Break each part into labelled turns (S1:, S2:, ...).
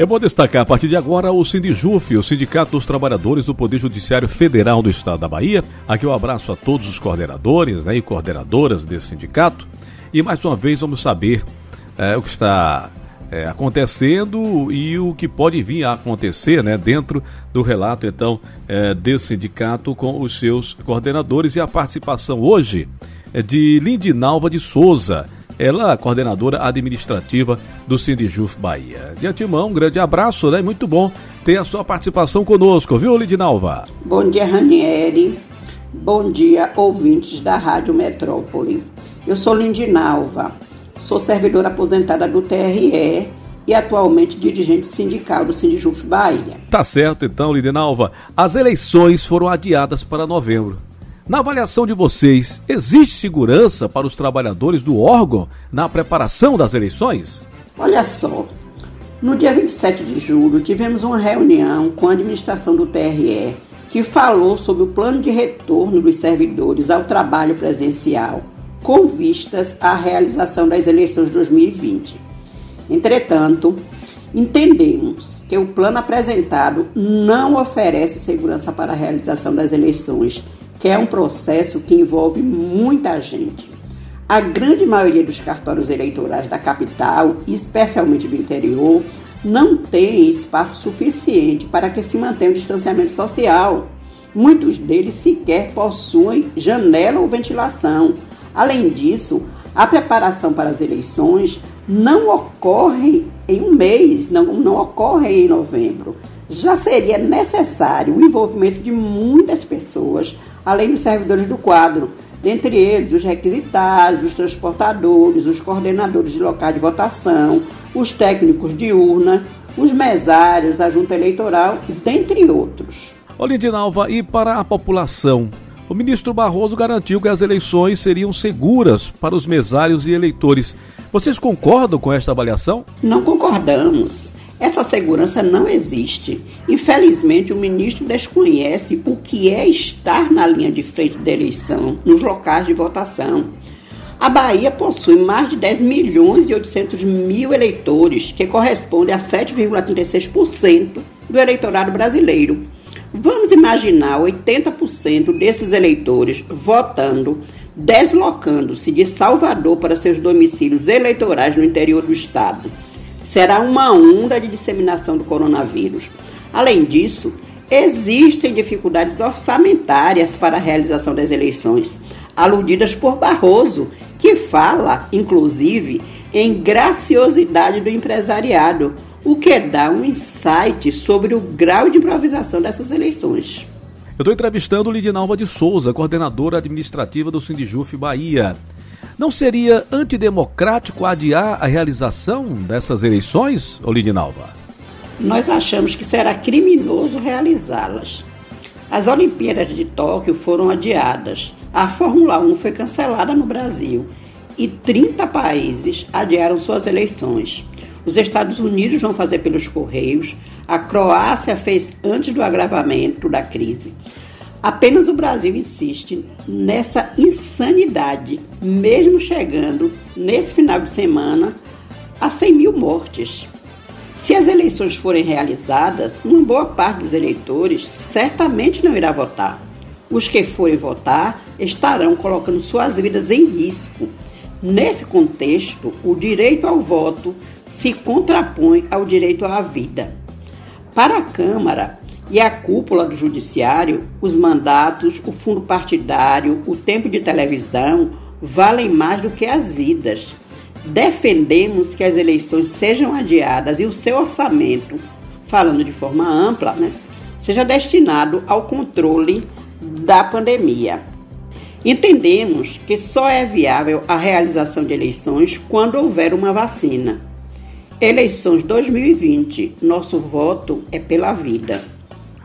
S1: Eu vou destacar a partir de agora o Sindijuf, o Sindicato dos Trabalhadores do Poder Judiciário Federal do Estado da Bahia. Aqui um abraço a todos os coordenadores né, e coordenadoras desse sindicato. E mais uma vez vamos saber é, o que está é, acontecendo e o que pode vir a acontecer né, dentro do relato então é, desse sindicato com os seus coordenadores e a participação hoje é de Lindinalva de Souza ela, coordenadora administrativa do Sindijuf Bahia. De antemão, um grande abraço, né? Muito bom ter a sua participação conosco, viu, Lidinalva?
S2: Bom dia, Ranieri. Bom dia, ouvintes da Rádio Metrópole. Eu sou Lindinalva, sou servidora aposentada do TRE e atualmente dirigente sindical do Sindijuf Bahia.
S1: Tá certo então, Lindinalva. As eleições foram adiadas para novembro. Na avaliação de vocês, existe segurança para os trabalhadores do órgão na preparação das eleições?
S2: Olha só, no dia 27 de julho tivemos uma reunião com a administração do TRE que falou sobre o plano de retorno dos servidores ao trabalho presencial com vistas à realização das eleições de 2020. Entretanto, entendemos que o plano apresentado não oferece segurança para a realização das eleições que é um processo que envolve muita gente. A grande maioria dos cartórios eleitorais da capital, especialmente do interior, não tem espaço suficiente para que se mantenha o distanciamento social. Muitos deles sequer possuem janela ou ventilação. Além disso, a preparação para as eleições não ocorre em um mês, não, não ocorre em novembro. Já seria necessário o envolvimento de muitas pessoas além dos servidores do quadro, dentre eles os requisitados, os transportadores, os coordenadores de locais de votação, os técnicos de urna, os mesários, a junta eleitoral, dentre outros.
S1: Olindinalva, e para a população? O ministro Barroso garantiu que as eleições seriam seguras para os mesários e eleitores. Vocês concordam com esta avaliação?
S2: Não concordamos. Essa segurança não existe. Infelizmente, o ministro desconhece o que é estar na linha de frente da eleição, nos locais de votação. A Bahia possui mais de 10 milhões e 800 mil eleitores, que corresponde a 7,36% do eleitorado brasileiro. Vamos imaginar 80% desses eleitores votando, deslocando-se de Salvador para seus domicílios eleitorais no interior do estado será uma onda de disseminação do coronavírus. Além disso, existem dificuldades orçamentárias para a realização das eleições, aludidas por Barroso, que fala, inclusive, em graciosidade do empresariado, o que dá um insight sobre o grau de improvisação dessas eleições.
S1: Eu estou entrevistando Lidinalva de Souza, coordenadora administrativa do Sindijuf Bahia. Não seria antidemocrático adiar a realização dessas eleições, Olidinalva?
S2: Nós achamos que será criminoso realizá-las. As Olimpíadas de Tóquio foram adiadas. A Fórmula 1 foi cancelada no Brasil e 30 países adiaram suas eleições. Os Estados Unidos vão fazer pelos Correios, a Croácia fez antes do agravamento da crise. Apenas o Brasil insiste nessa insanidade, mesmo chegando nesse final de semana a 100 mil mortes. Se as eleições forem realizadas, uma boa parte dos eleitores certamente não irá votar. Os que forem votar estarão colocando suas vidas em risco. Nesse contexto, o direito ao voto se contrapõe ao direito à vida. Para a Câmara, e a cúpula do judiciário, os mandatos, o fundo partidário, o tempo de televisão valem mais do que as vidas. Defendemos que as eleições sejam adiadas e o seu orçamento, falando de forma ampla, né, seja destinado ao controle da pandemia. Entendemos que só é viável a realização de eleições quando houver uma vacina. Eleições 2020, nosso voto é pela vida.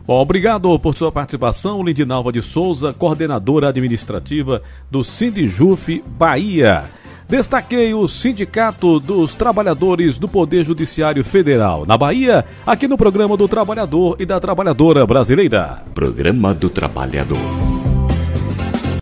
S1: Bom, obrigado por sua participação, Lindinalva de Souza, coordenadora administrativa do Sindijuf Bahia. Destaquei o Sindicato dos Trabalhadores do Poder Judiciário Federal na Bahia, aqui no programa do Trabalhador e da Trabalhadora Brasileira.
S3: Programa do Trabalhador.